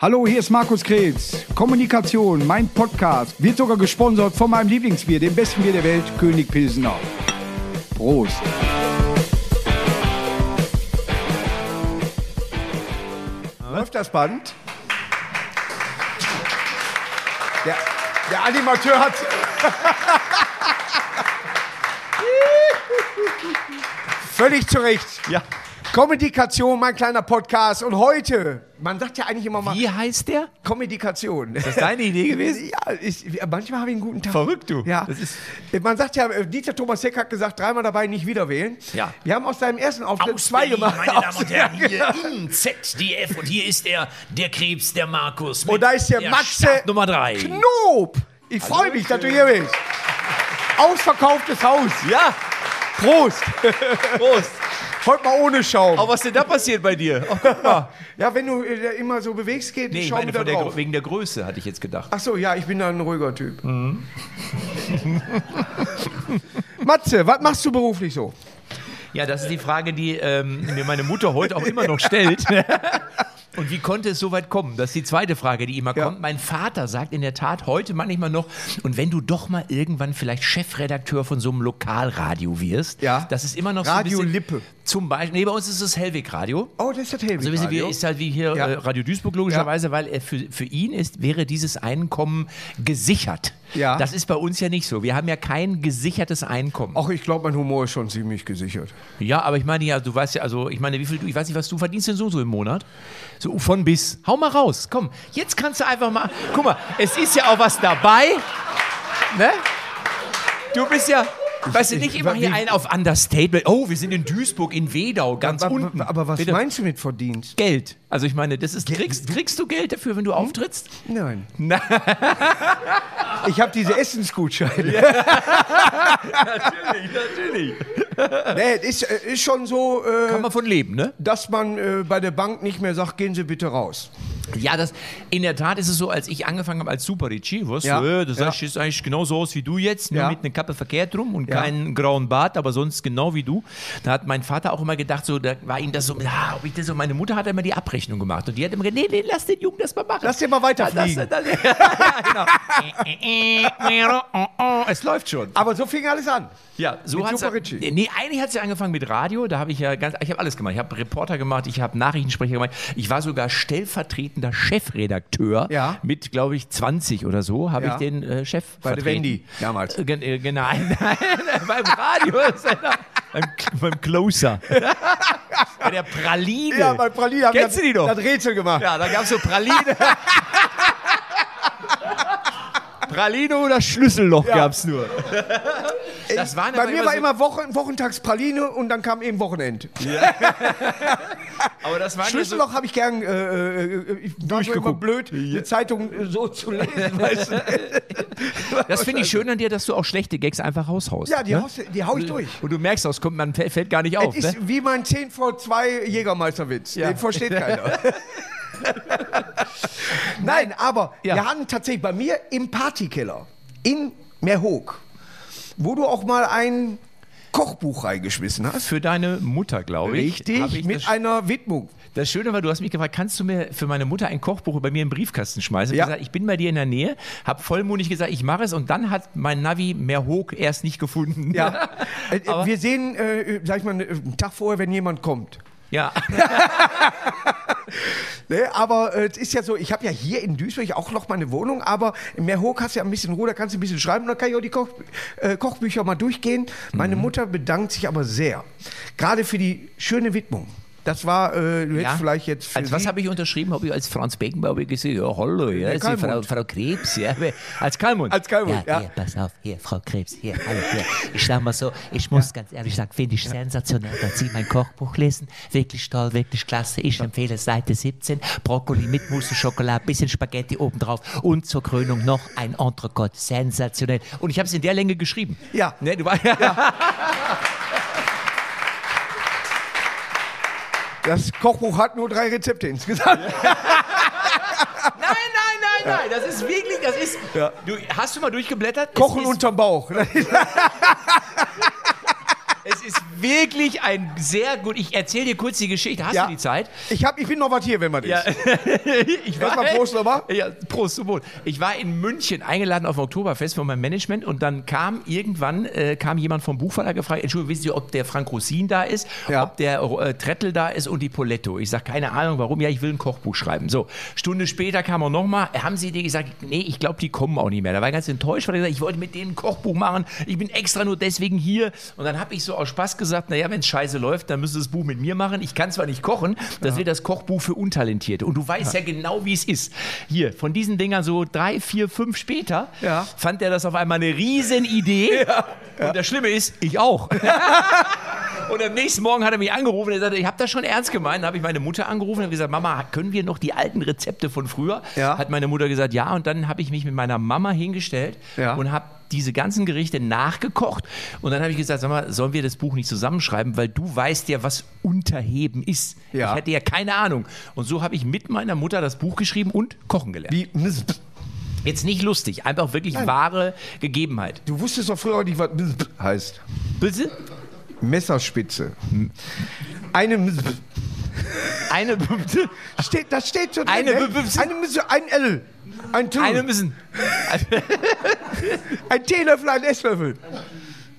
Hallo, hier ist Markus Krebs. Kommunikation, mein Podcast, wird sogar gesponsert von meinem Lieblingsbier, dem besten Bier der Welt, König Pilsener. Prost. Läuft das Band? Der, der Animateur hat. Völlig zu Recht. Ja. Kommunikation, mein kleiner Podcast. Und heute, man sagt ja eigentlich immer mal Wie heißt der? Kommunikation. Ist das deine Idee gewesen? Ja, ich, manchmal habe ich einen guten Tag. Verrückt, du. Ja. Das ist- Man sagt ja, äh, Dieter Thomas Heck hat gesagt, dreimal dabei nicht wieder wählen. Ja. Wir haben aus deinem ersten Auftritt Aus zwei Berlin, gemacht. meine Damen und Herren, hier genau. im ZDF und hier ist der, der Krebs, der Markus. Und da ist der, Matze Start Nummer drei. Knob. Ich freue mich, dass du hier bist. Ausverkauftes Haus. Ja. Prost. Prost. Heute mal ohne Schaum. Aber was ist denn da passiert bei dir? Oh, guck mal. Ja, wenn du äh, immer so bewegst, geht Nee, ich Schaum meine wieder von der, wegen der Größe, hatte ich jetzt gedacht. Ach so, ja, ich bin da ein ruhiger Typ. Mhm. Matze, was machst du beruflich so? Ja, das ist die Frage, die ähm, mir meine Mutter heute auch immer noch stellt. Und wie konnte es so weit kommen? Das ist die zweite Frage, die immer Ja. kommt. Mein Vater sagt in der Tat heute manchmal noch, und wenn du doch mal irgendwann vielleicht Chefredakteur von so einem Lokalradio wirst, Ja. das ist immer noch so Radio ein bisschen, Lippe. Zum Beispiel, nee, bei uns ist es Hellweg Radio. Oh, das ist das Helwig So wissen wir, ist halt wie hier Ja. äh, Radio Duisburg logischerweise, weil er für, für ihn ist, wäre dieses Einkommen gesichert. Ja. Das ist bei uns ja nicht so. Wir haben ja kein gesichertes Einkommen. Ach, ich glaube, mein Humor ist schon ziemlich gesichert. Ja, aber ich meine ja, du weißt ja, also ich meine, wie viel du, ich weiß nicht, was du verdienst denn so so im Monat? So von bis. Hau mal raus. Komm, jetzt kannst du einfach mal. Guck mal, es ist ja auch was dabei. Ne? Du bist ja. Weißt du, nicht immer hier wie- ein auf Understatement. Oh, wir sind in Duisburg, in Wedau, ganz Aber, unten. aber was Bitte. meinst du mit Verdienst? Geld. Also ich meine, das ist kriegst, kriegst du Geld dafür, wenn du auftrittst? Nein. Na. Ich habe diese Essensgutscheine. Natürlich, natürlich. Nee, ist, äh, ist schon so, äh, Kann man von leben, ne? dass man äh, bei der Bank nicht mehr sagt, gehen Sie bitte raus. Ja, das, in der Tat ist es so, als ich angefangen habe als Super Ricci, weißt Ja, äh, das ja. ist eigentlich genauso aus wie du jetzt, nur Ja. mit einer Kappe verkehrt rum und Ja. keinen grauen Bart, aber sonst genau wie du. Da hat mein Vater auch immer gedacht, so, da war ihm das so, ja, ob ich das so, meine Mutter hat immer die Abrechnung gemacht und die hat immer gesagt, nee, nee, lass den Jungen das mal machen. Lass den mal weiterfliegen. Das, das, ja, genau. es läuft schon. Aber so fing alles an. Ja, so hat's Super Ritchie. Nee, eigentlich hat es ja angefangen mit Radio. Da habe ich ja ganz, ich habe alles gemacht. Ich habe Reporter gemacht, ich habe Nachrichtensprecher gemacht. Ich war sogar stellvertretender Chefredakteur. Ja. Mit, glaube ich, 20 oder so habe Ja. ich den äh, Chef Bei der vertreten. Wendy damals. Äh, äh, Genau, nein, beim Radio. beim, beim Closer. Bei der Praline. Ja, bei Praline Kennst du die noch? das Rätsel gemacht. Ja, da gab es so Praline. Praline oder Schlüsselloch Ja. gab es nur. Das waren Bei mir war so- immer Wochen, wochentags Praline und dann kam eben Wochenend. Aber das waren ja so, Schlüsselloch habe ich gern äh, äh, ich war immer blöd, eine Zeitung äh, so zu lesen. weißt du? Das finde ich schön an dir, dass du auch schlechte Gags einfach raushaust. Ja, die, ne? haust, die hau ich durch. Und du merkst, das kommt, man fällt gar nicht auf. Es Ne? ist wie mein 10 vor 2 Jägermeisterwitz. Ja. Den versteht keiner. Nein, aber Ja. wir hatten tatsächlich bei mir im Partykeller in Meerhoek, wo du auch mal ein Kochbuch reingeschmissen hast. Für deine Mutter, glaube ich. Richtig, ich mit einer Widmung. das Schöne war, du hast mich gefragt, kannst du mir für meine Mutter ein Kochbuch bei mir im Briefkasten schmeißen? Ich Ja. gesagt, ich bin bei dir in der Nähe, habe vollmundig gesagt, ich mache es und dann hat mein Navi Meerhoek erst nicht gefunden. Ja. Äh, Aber- wir sehen, äh, sag ich mal, einen Tag vorher, wenn jemand kommt. Ja. Ne, aber äh, es ist ja so, ich habe ja hier in Duisburg auch noch meine Wohnung, aber in Meerhoek hast du ja ein bisschen Ruhe, da kannst du ein bisschen schreiben, da kann ich auch die Koch, äh, Kochbücher mal durchgehen. Meine Mhm. Mutter bedankt sich aber sehr, gerade für die schöne Widmung. Das war, äh, du hättest Ja. vielleicht jetzt Als was habe ich unterschrieben? Habe ich als Franz Beckenbauer gesehen? Ja, hallo, ja, ist die Frau. Frau Krebs, ja. Als Kalmund. als Kalmund, Ja, ja. hier, pass auf, hier, Frau Krebs, hier, hallo, hier. Ich sag mal so, ich muss ganz ehrlich sagen, finde ich sensationell, dass Sie mein Kochbuch lesen. Wirklich toll, wirklich klasse. Ich empfehle Seite 17, Brokkoli mit Mousse Schokolade, bisschen Spaghetti obendrauf und zur Krönung noch ein Entrecote. Sensationell. Und ich habe es in der Länge geschrieben. Ja. Ne, du war, ja. Das Kochbuch hat nur drei Rezepte insgesamt. Nein, nein, nein, nein. Das ist wirklich, das ist. Ja. Du, hast du mal durchgeblättert? Kochen unterm Bauch. Es ist wirklich ein sehr gut. Ich erzähle dir kurz die Geschichte. Hast Ja. du die Zeit? Ich, hab, ich bin noch was hier, wenn man ist. Ja. ich Erstmal Prost nochmal. Ja, Prost zum Wohl. Ich war in München eingeladen auf dem Oktoberfest von meinem Management und dann kam irgendwann äh, kam jemand vom Buchverlag gefragt, Entschuldigung, wissen Sie, ob der Frank Rosin da ist, Ja. ob der äh, Trettel da ist und die Poletto. Ich sage, keine Ahnung, warum. Ja, ich will ein Kochbuch schreiben. So, Stunde später kam er nochmal. Haben Sie dir gesagt, nee, ich glaube, die kommen auch nicht mehr. Da war ich ganz enttäuscht, weil er gesagt, ich wollte mit denen ein Kochbuch machen. Ich bin extra nur deswegen hier. Und dann habe ich so aus Spaß gesagt, naja, wenn es scheiße läuft, dann müsst ihr das Buch mit mir machen. Ich kann zwar nicht kochen, das wird das Kochbuch für Untalentierte. Und du weißt ja, genau, wie es ist. Hier, von diesen Dingern so drei, vier, fünf später, Ja. fand er das auf einmal eine riesen Idee. Und das Schlimme ist, ich auch. Und am nächsten Morgen hat er mich angerufen. Er sagte, ich habe das schon ernst gemeint. Dann habe ich meine Mutter angerufen und habe gesagt, Mama, können wir noch die alten Rezepte von früher? Ja. Hat meine Mutter gesagt, ja. Und dann habe ich mich mit meiner Mama hingestellt Ja. und habe diese ganzen Gerichte nachgekocht. Und dann habe ich gesagt, sag mal, sollen wir das Buch nicht zusammenschreiben? Weil du weißt ja, was Unterheben ist. Ja. Ich hatte ja keine Ahnung. Und so habe ich mit meiner Mutter das Buch geschrieben und kochen gelernt. Wie, Jetzt nicht lustig, einfach wirklich wahre Gegebenheit. du wusstest doch früher auch nicht, was heißt. Bitte? Messerspitze. Eine Eine, steht, das steht schon Eine ne? B- eine Müsse, ein L, ein T, eine müssen. ein Teelöffel, ein Esslöffel.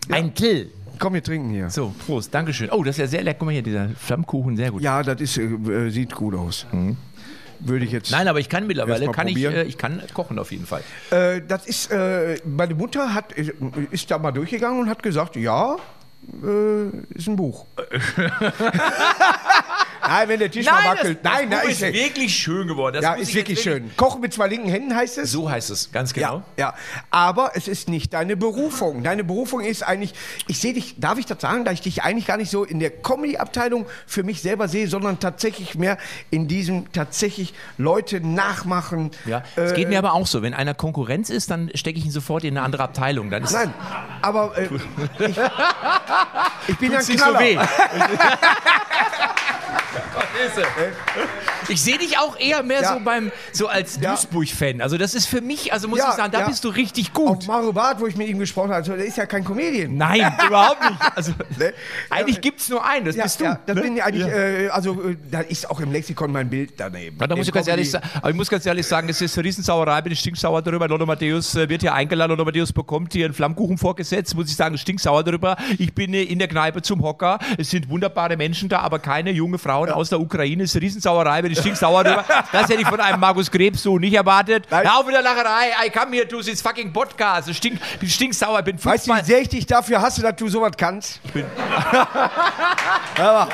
Ein Till. Komm, wir trinken hier. So, Prost, Dankeschön. Oh, das ist ja sehr lecker. Guck mal hier, dieser Flammkuchen, sehr gut. Ja, das ist, äh, äh, sieht gut aus. Würde ich jetzt. Nein, aber ich kann mittlerweile, kann ich, äh, ich kann kochen auf jeden Fall. Äh, das ist, äh, meine Mutter hat, äh, ist da mal durchgegangen und hat gesagt, ja, ist ein Buch. Nein, wenn der Tisch mal wackelt. Nein, das da Buch ist, ist wirklich schön geworden. Das ja, ist ich wirklich schön. Kochen mit zwei linken Händen heißt es. So heißt es, ganz Ja, genau. ja, aber es ist nicht deine Berufung. Deine Berufung ist eigentlich, ich sehe dich, darf ich das sagen, da ich dich eigentlich gar nicht so in der Comedy-Abteilung für mich selber sehe, sondern tatsächlich mehr in diesem tatsächlich Leute nachmachen. Ja, es geht mir aber auch so. Wenn einer Konkurrenz ist, dann stecke ich ihn sofort in eine andere Abteilung. Dann ist Nein, aber äh, ich, ich bin ja ein nicht so Knaller. weh. Ich sehe dich auch eher mehr Ja. so beim so als Ja. Duisburg-Fan. Also das ist für mich, also muss Ja, ich sagen, da bist du richtig Auch gut. Mario Barth, wo ich mit ihm gesprochen habe, der ist ja kein Comedian. Nein, überhaupt nicht. Also, Ne? eigentlich gibt es nur einen, das Ja, bist du. ja, das ne? bin ich eigentlich, äh, also äh, da ist auch im Lexikon mein Bild daneben. Da muss ich, ganz ehrlich, aber ich muss ganz ehrlich sagen, es ist eine Riesensauerei, bin ich stinksauer darüber. Lothar Matthäus äh, wird hier eingeladen, Lothar Matthäus bekommt hier einen Flammkuchen vorgesetzt, muss ich sagen, stinksauer darüber. Ich bin äh, in der Kneipe zum Hocker, es sind wunderbare Menschen da, aber keine junge Frauen aus der Ukraine. Es ist eine Riesensauerei, bin ich stinksauer darüber. Das hätte ich von einem Markus Krebs so nicht erwartet. Nein. Hör auf mit der Lacherei, I come here to this fucking podcast. Ich stink, bin stinksauer, bin Weißt du, wie sehr ich dich dafür hasse, dass du sowas kannst? aber,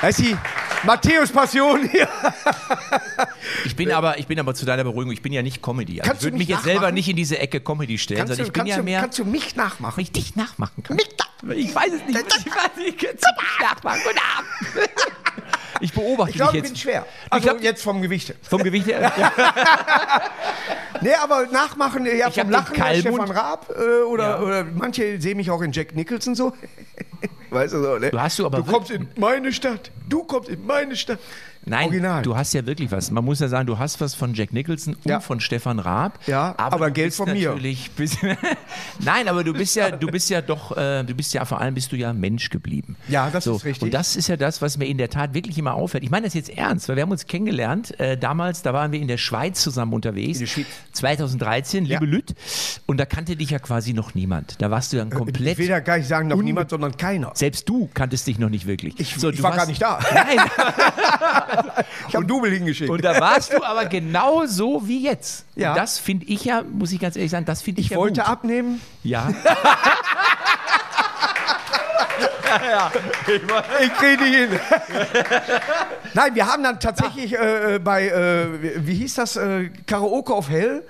das ist die Matthäus-Passion hier. Ich bin, aber, ich bin aber zu deiner Beruhigung, ich bin ja nicht Comedy. Also Kannst ich würde mich jetzt selber nicht in diese Ecke Comedy stellen, Kannst sondern du, ich bin ja du, mehr... kannst du mich nachmachen? Ich dich nachmachen kann. Mich Ich weiß es nicht. Ich weiß nicht. Kannst du mich nachmachen? Guten Abend. Ich beobachte Ich glaube, dich ich bin jetzt schwer. Also glaub- jetzt vom Gewicht. her. vom Gewicht her. Nee, aber nachmachen, ja, Ich vom Lachen her. Stefan Raab äh, oder, Ja. oder manche sehen mich auch in Jack Nicholson so. weißt du so, ne? Du hast du aber Du kommst in meine Stadt. Du kommst in meine Stadt. Nein, Original. du hast ja wirklich was. Man muss ja sagen, du hast was von Jack Nicholson und Ja. von Stefan Raab. Ja, aber du Geld von mir. Bist, Nein, aber du bist ja, du bist ja doch, äh, du bist ja vor allem bist du ja Mensch geblieben. Ja, das ist richtig. Und das ist ja das, was mir in der Tat wirklich immer auffällt. Ich meine das jetzt ernst, weil wir haben uns kennengelernt. Äh, damals, da waren wir in der Schweiz zusammen unterwegs. In der Schweiz. 2013, liebe Ja. Lütt. Und da kannte dich ja quasi noch niemand. Da warst du ein Ich komplett. will ja gar nicht sagen, noch niemand, sondern keiner. Selbst du kanntest dich noch nicht wirklich. Ich, So, ich du war gar warst- nicht da. Nein, Ich habe einen Double hingeschickt. Und da warst du aber genau so wie jetzt. Ja. Und das finde ich ja, muss ich ganz ehrlich sagen, das finde ich, ich ja wollte gut. abnehmen. Ja. Ich kriege die hin. Nein, wir haben dann tatsächlich äh, bei, äh, wie hieß das, äh, Karaoke auf Hell,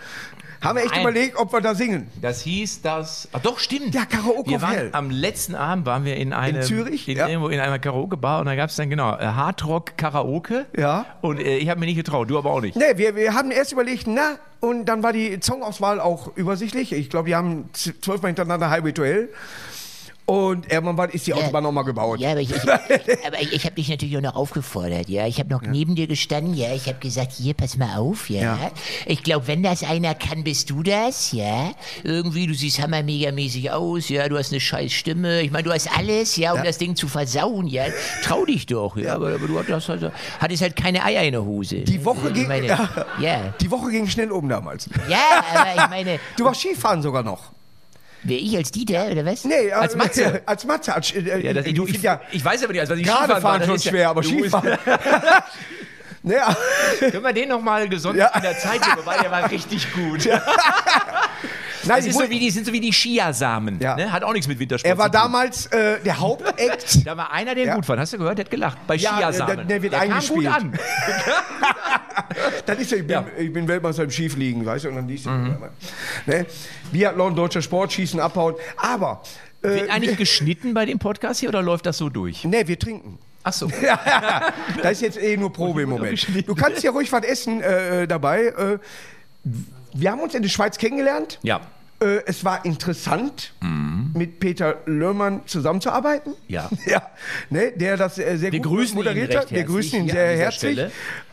haben wir echt Nein. überlegt, ob wir da singen. Das hieß das. Ach doch, stimmt. Ja, Karaoke wir waren. Am letzten Abend waren wir in einem. Zürich? In, Ja. Irgendwo in einer Karaoke-Bar und da gab es dann genau äh, Hardrock Karaoke. Ja. Und äh, ich habe mir nicht getraut, du aber auch nicht. Nee, wir, wir haben erst überlegt, na, und dann war die Songauswahl auch übersichtlich. Ich glaube, die haben zwölfmal hintereinander Highway to Hell. Und irgendwann war- ist die Autobahn nochmal gebaut. Ja, aber ich, ich, aber ich, habe dich natürlich auch noch aufgefordert, ja. Ich habe noch neben dir gestanden, ja. Ich habe gesagt, hier, pass mal auf, ja. Ja. Ich glaube, wenn das einer kann, bist du das, ja. Irgendwie, du siehst hammermegamäßig aus, ja. Du hast eine scheiß Stimme. Ich meine, du hast alles, ja, um das Ding zu versauen, ja. Trau dich doch, ja. Aber, aber du hattest halt, hattest halt keine Eier in der Hose. Die Woche Ich ging- meine, ja. ja. Die Woche ging schnell um damals. Ja, aber ich meine, Du warst Skifahren sogar noch. Wer ich als Dieter, oder was? Nee, Als äh, Matze. Als Matze. Als, äh, Ja, das, ich, du, find ich, ja, ich weiß aber nicht, also was ich gerade Skifahren war, fahren das schon ja- schwer, aber du- Skifahren. naja, Können wir den nochmal gesondert Ja. in der Zeit weil der war richtig gut. nein, Das ist so wie die, sind so wie die Chiasamen. Ja. Ne? Hat auch nichts mit Wintersport er war damals äh, der Hauptakt. Da war einer, der Ja. gut fand. Hast du gehört? Der hat gelacht. Bei Ja, Chiasamen. der- der wird kam eingespielt. gut an. Das ist ja, ich bin, Ja. ich bin Weltmeister im Skifliegen, weißt du, und dann liest Mhm. ne? Biathlon, deutscher Sport, Schießen, Abhauen. Aber, äh, Wird eigentlich geschnitten bei dem Podcast hier oder läuft das so durch? ne, wir trinken. Ach so. Das ist jetzt eh nur Probe im Moment. Du kannst ja ruhig was essen äh, dabei. Äh, wir haben uns in der Schweiz kennengelernt. Ja. Äh, es war interessant, mit Peter Löhrmann zusammenzuarbeiten. Ja. ja ne, der das äh, sehr Wir gut grüßen moderiert hat. Wir grüßen ihn sehr herzlich.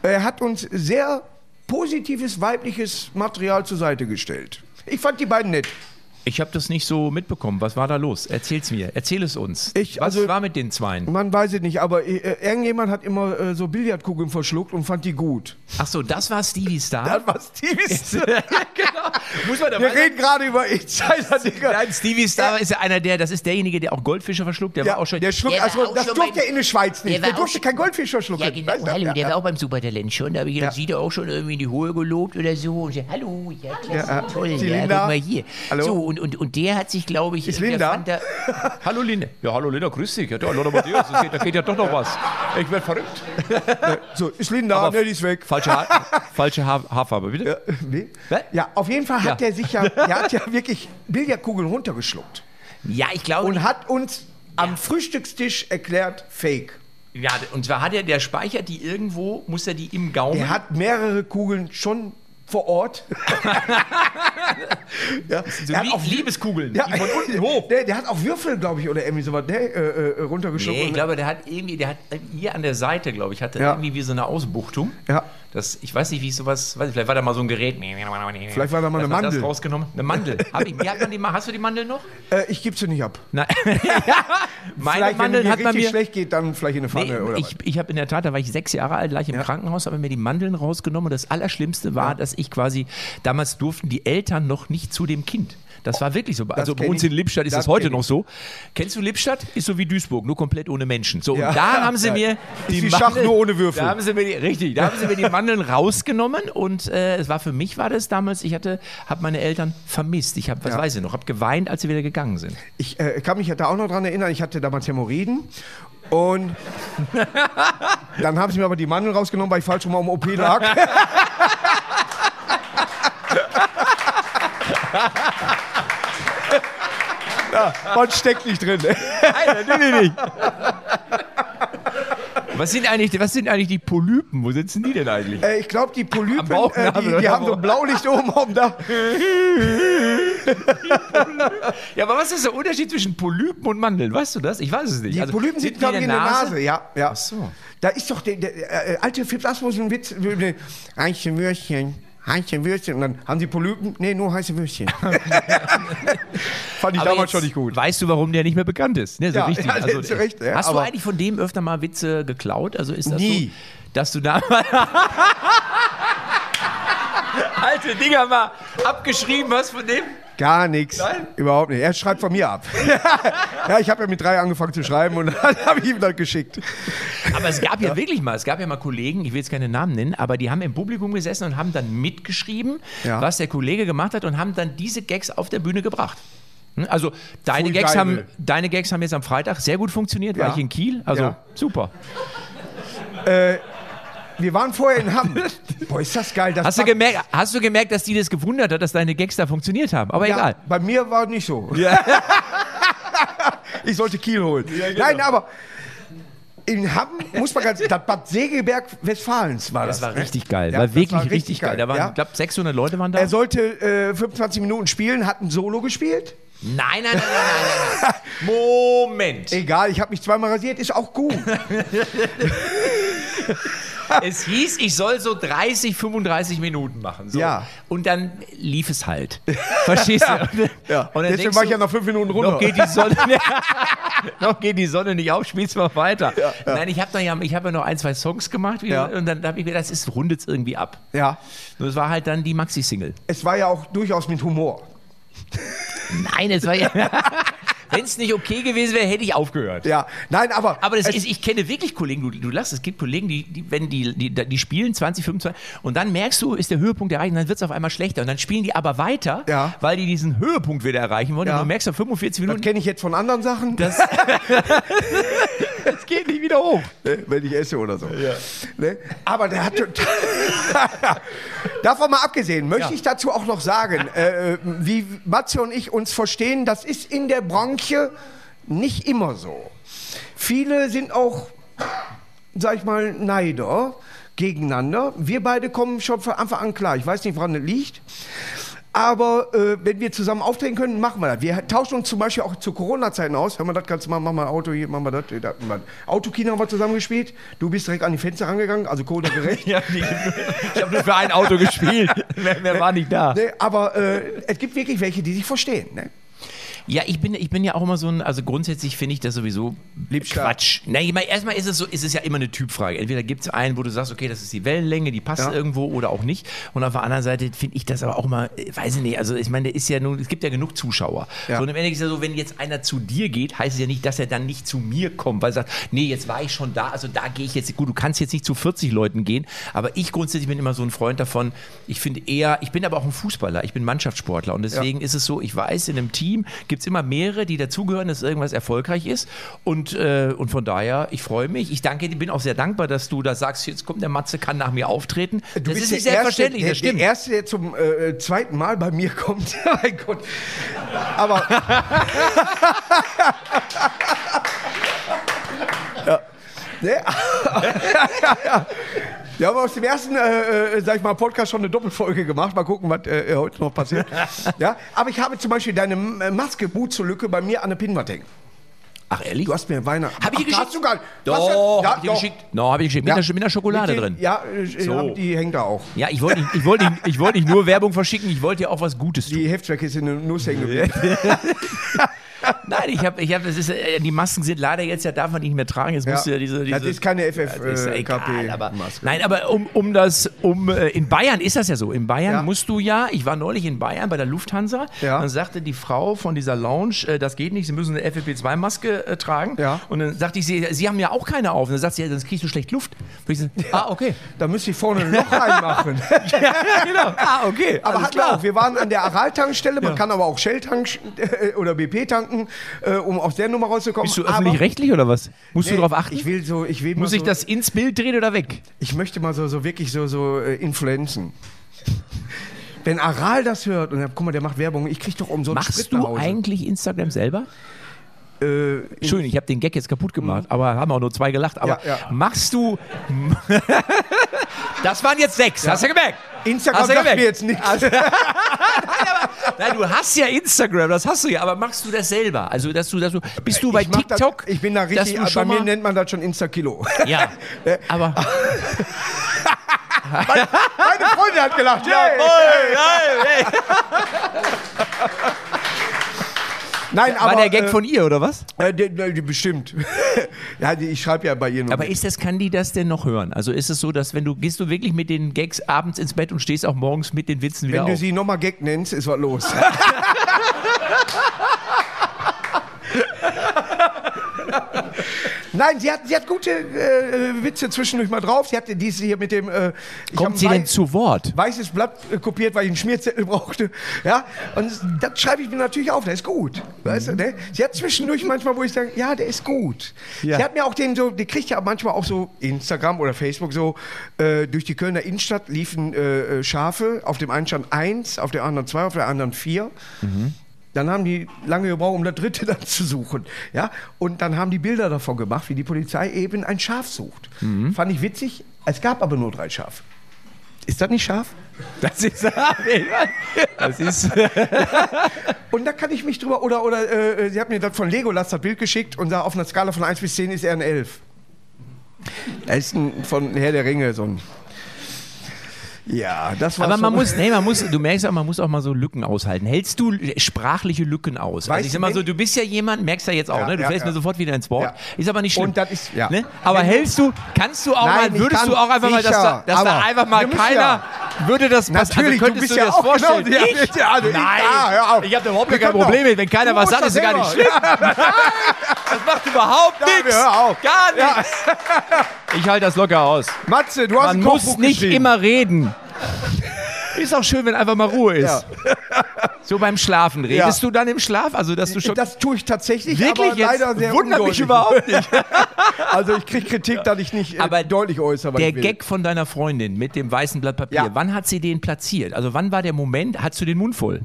Er hat uns sehr positives weibliches Material zur Seite gestellt. Ich fand die beiden nett. Ich habe das nicht so mitbekommen. Was war da los? Erzähl's mir. Erzähl es uns. Ich- Was also- war mit den Zweien? Man weiß es nicht, aber äh, irgendjemand hat immer äh, so Billardkugeln verschluckt und fand die gut. Ach so, das war Stevie Star. Das war Stevie's. genau. Muss man Wir reden gerade über Insider, Digga. Nein, Stevie Star ist ja einer der, das ist derjenige, der auch Goldfische verschluckt. Der Ja, war auch schon. der schluckt, Der also, auch das schon durfte er in der Schweiz nicht. der Der, durfte kein Goldfisch verschlucken. Ja, genau. Weißt hallo, Ja, der ja. war auch beim Supertalent schon. Da habe ich gedacht, Ja. sieht er auch schon irgendwie in die Hohe gelobt oder so. Und ich, hallo, ja, klasse, Ja, äh, toll. ja, guck mal hier. Hallo. So, und, und, und der hat sich, glaube ich, Ist der Linda? da- hallo Linda. Ja, hallo Linda, grüß dich. Ja, hallo Matthias, das geht, da geht ja doch noch was. Ich werde verrückt. So, ist Linda, Aber- ne, die ist weg. Falsche, Haar, falsche Haar, Haarfarbe, bitte? Ja, wie? Was? ja, auf jeden Fall hat Ja. er sich ja, er hat ja wirklich Billardkugeln runtergeschluckt Ja, ich glaube. und hat uns am Frühstückstisch erklärt, Fake. Ja, und zwar hat er, der speichert die irgendwo, muss er die im Gaumen. Er hat mehrere Kugeln schon vor Ort. ja, so er hat auch Liebeskugeln, ja, von unten hoch. Der, der hat auch Würfel, glaube ich, oder irgendwie sowas, ne, äh, äh, runtergeschluckt. Nee, ich glaube, der hat irgendwie, der hat hier an der Seite, glaube ich, hatte Ja. irgendwie wie so eine Ausbuchtung. Ja. Das, ich weiß nicht, wie ich sowas, weiß ich, vielleicht war da mal so ein Gerät. Vielleicht war da mal eine Dass man Mandel. Das rausgenommen. Eine Mandel. Hab ich, hat man die, hast du die Mandel noch? äh, ich gebe sie nicht ab. Nein. Meine vielleicht, Mandeln wenn hat es man mir. schlecht geht, dann vielleicht in eine Pfanne Nee, oder ich ich habe in der Tat, da war ich sechs Jahre alt, gleich im. Krankenhaus, habe mir die Mandeln rausgenommen und das Allerschlimmste war, dass ich quasi, damals durften die Eltern noch nicht zu dem Kind. Das war wirklich so. Also bei uns in Lippstadt ist Das das, heute noch so. Kennst du Lippstadt? Ist so wie Duisburg, nur komplett ohne Menschen. So, Ja. und da haben sie mir Ist wie Schach, nur ohne Würfel. Da haben sie mir die, richtig, da haben sie mir die Mandeln rausgenommen und äh, es war für mich war das damals, ich hatte, habe meine Eltern vermisst. Ich habe, was Ja. weiß ich noch, habe geweint, als sie wieder gegangen sind. Ich äh, kann mich da auch noch dran erinnern, ich hatte damals Hämorrhoiden und dann haben sie mir aber die Mandeln rausgenommen, weil ich falsch rum am OP lag. ja, man steckt nicht drin. Nein, natürlich nicht. Was sind, eigentlich, was sind eigentlich die Polypen? Wo sitzen die denn eigentlich? Äh, ich glaube, die Polypen, äh, die, die haben so Blaulicht oben auf dem Dach. Ja, aber was ist der Unterschied zwischen Polypen und Mandeln? Weißt du das? Ich weiß es nicht. Die Also, Polypen sind glaube ich, in der Nase. Ja, ja. Ach so. Da ist doch der, der äh, alte Fips Asmus ein Witz. äh, Heiße Würstchen, heiße Würstchen. Und dann haben sie Polypen. Nee, nur heiße Würstchen. Fand ich Aber damals schon nicht gut. Weißt du, warum der nicht mehr bekannt ist? Ne, so Ja, richtig. ja, Also, hast du recht, ja, hast du eigentlich von dem öfter mal Witze geklaut? Also ist das Nie. so, dass du da alte Dinger mal abgeschrieben hast von dem? Gar nichts. Nein? Überhaupt nicht. Er schreibt von mir ab. ja, ich habe ja mit drei angefangen zu schreiben und dann habe ich ihm das geschickt. Aber es gab ja, wirklich mal, es gab ja mal Kollegen, ich will jetzt keine Namen nennen, aber die haben im Publikum gesessen und haben dann mitgeschrieben, Ja. was der Kollege gemacht hat und haben dann diese Gags auf der Bühne gebracht. Hm, Also deine Gags, geil. haben, deine Gags haben jetzt am Freitag sehr gut funktioniert, war Ja. ich in Kiel, also Ja. super. Wir waren vorher in Hamm. Boah, ist das geil. Das Hast du, gemerkt, hast du gemerkt, dass die das gewundert hat, dass deine Gags da funktioniert haben? Aber ja, egal. Bei mir war nicht so. ich sollte Kiel holen. genau. Nein, aber in Hamm muss man ganz. Das Bad Segeberg Westfalens war das. Das war richtig geil, Ja, war wirklich war richtig, richtig geil. geil, Da waren, ja. ich glaube, 600 Leute waren da. Er sollte äh, 25 Minuten spielen, hat ein Solo gespielt. Nein, nein, nein, nein, nein. Moment. Egal, ich habe mich zweimal rasiert, ist auch gut. Es hieß, ich soll so 30, 35 Minuten machen. So. Ja. Und dann lief es halt. Verstehst du? Ja. Und dann Deswegen war ich ja nach fünf Minuten runter. Noch geht die Sonne, noch geht die Sonne nicht auf, spielst mal weiter. Nein, ich habe noch, ja, ich hab ja noch ein, zwei Songs gemacht wie, Ja. und dann habe ich mir das ist, rundet irgendwie ab. ja, Und das war halt dann die Maxi-Single. es war ja auch durchaus mit Humor. Nein, es war ja. Wenn es nicht okay gewesen wäre, hätte ich aufgehört. Ja, nein, aber. Aber das ist, ich kenne wirklich Kollegen, du, du lachst, es gibt Kollegen, die, die, wenn die, die, die spielen 20, 25 und dann merkst du, ist der Höhepunkt erreicht und dann wird es auf einmal schlechter und dann spielen die aber weiter, Ja. weil die diesen Höhepunkt wieder erreichen wollen Ja. und du merkst nach 45 das Minuten, kenne ich jetzt von anderen Sachen, das, das geht nicht wieder hoch. ne, wenn ich esse oder so. Ne? Aber der hat. Davon mal abgesehen, möchte Ja. ich dazu auch noch sagen, äh, wie Matze und ich uns verstehen, das ist in der Branche nicht immer so. Viele sind auch, sag ich mal, Neider gegeneinander. Wir beide kommen schon von Anfang an klar. Ich weiß nicht, woran das liegt. Aber äh, wenn wir zusammen auftreten können, machen wir das. Wir tauschen uns zum Beispiel auch zu Corona-Zeiten aus. Hör mal, das kannst du mal, mach mal Auto hier, mach mal das. da, mal. Autokino haben wir zusammen gespielt. Du bist direkt an die Fenster rangegangen, also Corona gerecht. Ja, ich habe nur für ein Auto gespielt. Mehr, mehr war nicht da. ne, aber äh, es gibt wirklich welche, die sich verstehen. Ne? Ja, ich bin, ich bin ja auch immer so ein, also grundsätzlich finde ich das sowieso Liebstark. Quatsch. Na, ich meine, erstmal ist es so, ist es ja immer eine Typfrage. Entweder gibt es einen, wo du sagst, okay, das ist die Wellenlänge, die passt Ja. irgendwo oder auch nicht. Und auf der anderen Seite finde ich das aber auch mal, äh, weiß ich nicht, also ich meine, ist ja nun, es gibt ja genug Zuschauer. Ja. So, und im Endeffekt ist ja so, wenn jetzt einer zu dir geht, heißt es ja nicht, dass er dann nicht zu mir kommt, weil er sagt, nee, jetzt war ich schon da, also da gehe ich jetzt, gut, du kannst jetzt nicht zu 40 Leuten gehen, aber ich grundsätzlich bin immer so ein Freund davon, ich finde eher, ich bin aber auch ein Fußballer, ich bin Mannschaftssportler und deswegen ist es so, ich weiß, in einem Team gibt es immer mehrere, die dazugehören, dass irgendwas erfolgreich ist und, äh, und von daher, ich freue mich, ich danke dir, bin auch sehr dankbar, dass du da sagst, jetzt kommt der Matze, kann nach mir auftreten. Du das bist ist der nicht selbstverständlich, erste, das stimmt. Der Erste, der zum äh, zweiten Mal bei mir kommt. mein Gott. Aber. ja. Ne? Wir haben aus dem ersten, äh, äh, sag ich mal, Podcast schon eine Doppelfolge gemacht. Mal gucken, was äh, heute noch passiert. Ja? Aber ich habe zum Beispiel deine äh, Maske Mut zur Lücke bei mir an der Pinnwand hängen. Ach ehrlich? Du hast mir Weihnachten. Hab ich Ach, geschickt? Hast du gar nicht. Doch, ja, hab ich doch. geschickt. No, hab ich geschickt. Mit, Ja. der, mit der Schokolade Mit den- drin. Ja, äh, So. die hängt da auch. Ja, ich wollte nicht, ich wollte nicht, ich wollte nicht nur Werbung verschicken, ich wollte ja auch was Gutes tun. Die Heftwerke ist in der Nuss hängen geblieben. Nein, ich habe, ich habe, das ist, äh, die Masken sind leider jetzt ja darf man nicht mehr tragen. Jetzt musst du ja diese, diese das ist keine ja egal, FFKP-Maske. nein, aber um, um das, um, äh, in Bayern ist das ja so. In Bayern Ja. musst du ja, ich war neulich in Bayern bei der Lufthansa, Ja. dann sagte die Frau von dieser Lounge, äh, das geht nicht, Sie müssen eine FFP2-Maske äh, tragen. Ja. Und dann sagte ich, Sie, Sie haben ja auch keine auf. Und dann sagt sie, ja, sonst kriegst du schlecht Luft. So, ah, okay. Da müsste ich vorne ein Loch reinmachen. genau. Ah, okay. aber hat klar. auch, wir waren an der Aral-Tankstelle, man kann aber auch Shell tank äh, oder BP tanken, äh, um aus der Nummer rauszukommen. Bist du öffentlich-rechtlich oder was? Musst Nee, du darauf achten? Ich will so, ich will Muss ich so, das ins Bild drehen oder weg? Ich möchte mal so, so wirklich so, so äh, influenzen. Wenn Aral das hört und dann, guck mal, der macht Werbung, ich krieg doch umsonst Machst Sprit du eigentlich Instagram selber? Äh, Entschuldigung, ich habe den Gag jetzt kaputt gemacht, aber haben auch nur zwei gelacht. Aber Ja, ja. machst du. das waren jetzt sechs, hast du gemerkt? Instagram Hast du sagt gemerkt? mir jetzt nichts. Nein, du hast ja Instagram, das hast du ja, aber machst du das selber? Also, dass du, dass du bist du bei ich TikTok? Das, ich bin da richtig, bei mir nennt man das schon Insta-Kilo. Ja, aber. Meine Freundin hat gelacht. Hey. Nein, aber War der Gag äh, von ihr oder was? äh, bestimmt. ja, die, ich schreibe ja bei ihr nur. Aber ist das, kann die das denn noch hören? Also ist es so, dass wenn du, gehst du wirklich mit den Gags abends ins Bett und stehst auch morgens mit den Witzen wieder Wenn du auf? sie nochmal Gag nennst, ist was los. Nein, sie hat, sie hat gute äh, Witze zwischendurch mal drauf. Sie hatte diese hier mit dem. Äh, Kommt sie denn zu Wort? Weißes Blatt äh, kopiert, weil ich einen Schmierzettel brauchte. Ja, und das schreibe ich mir natürlich auf. Der ist gut. Weißt du, ne? Sie hat zwischendurch manchmal, wo ich sage, ja, der ist gut. Ja. Sie hat mir auch den so, die kriegt ja manchmal auch so Instagram oder Facebook so, äh, durch die Kölner Innenstadt liefen äh, äh, Schafe. Auf dem einen stand eins, auf der anderen zwei, auf der anderen vier. Dann haben die lange gebraucht, um das dritte dann zu suchen. Ja? Und dann haben die Bilder davon gemacht, wie die Polizei eben ein Schaf sucht. Fand ich witzig. Es gab aber nur drei Schafe. Ist das nicht scharf? Das ist, das ist Und da kann ich mich drüber, oder, oder äh, sie hat mir das von Legolas das Bild geschickt und da auf einer Skala von 1 bis 10 ist er ein 11. Er ist ein, von Herr der Ringe so ein. Ja, das war Aber man muss, nee, man muss, du merkst auch, man muss auch mal so Lücken aushalten. Hältst du sprachliche Lücken aus? Weißt also ich sag du, mal so, du bist ja jemand, merkst ja jetzt auch, Ja, ne? Du ja, fällst ja. mir sofort wieder ins Wort. Ist aber nicht schlimm. Und das ist- ja. Ne? Aber hältst du, kannst du auch Nein, mal, ich würdest du auch einfach mal, dass, da, sicher, dass da einfach mal keiner, würde das passen? Natürlich, also könntest du dir das auch vorstellen? genau- ich? also ich- Nein, ja, hör auf. ich habe da überhaupt kein Problem mit. Wenn keiner was sagt, ist ja gar nicht schlimm. Das macht überhaupt nichts. Gar nichts. Ich halte das locker aus. Matze, du hast Man ein muss nicht immer reden. Ist auch schön, wenn einfach mal Ruhe ist. Ja. So beim Schlafen. Redest Ja. du dann im Schlaf? Also, dass du schon. Das tue ich tatsächlich, Wirklich aber jetzt? leider sehr Wundert mich überhaupt nicht. Also ich kriege Kritik, dass ich nicht äh, Aber deutlich äußere, Der. Gag von deiner Freundin mit dem weißen Blatt Papier, Ja. wann hat sie den platziert? Also wann war der Moment, hast du den Mund voll?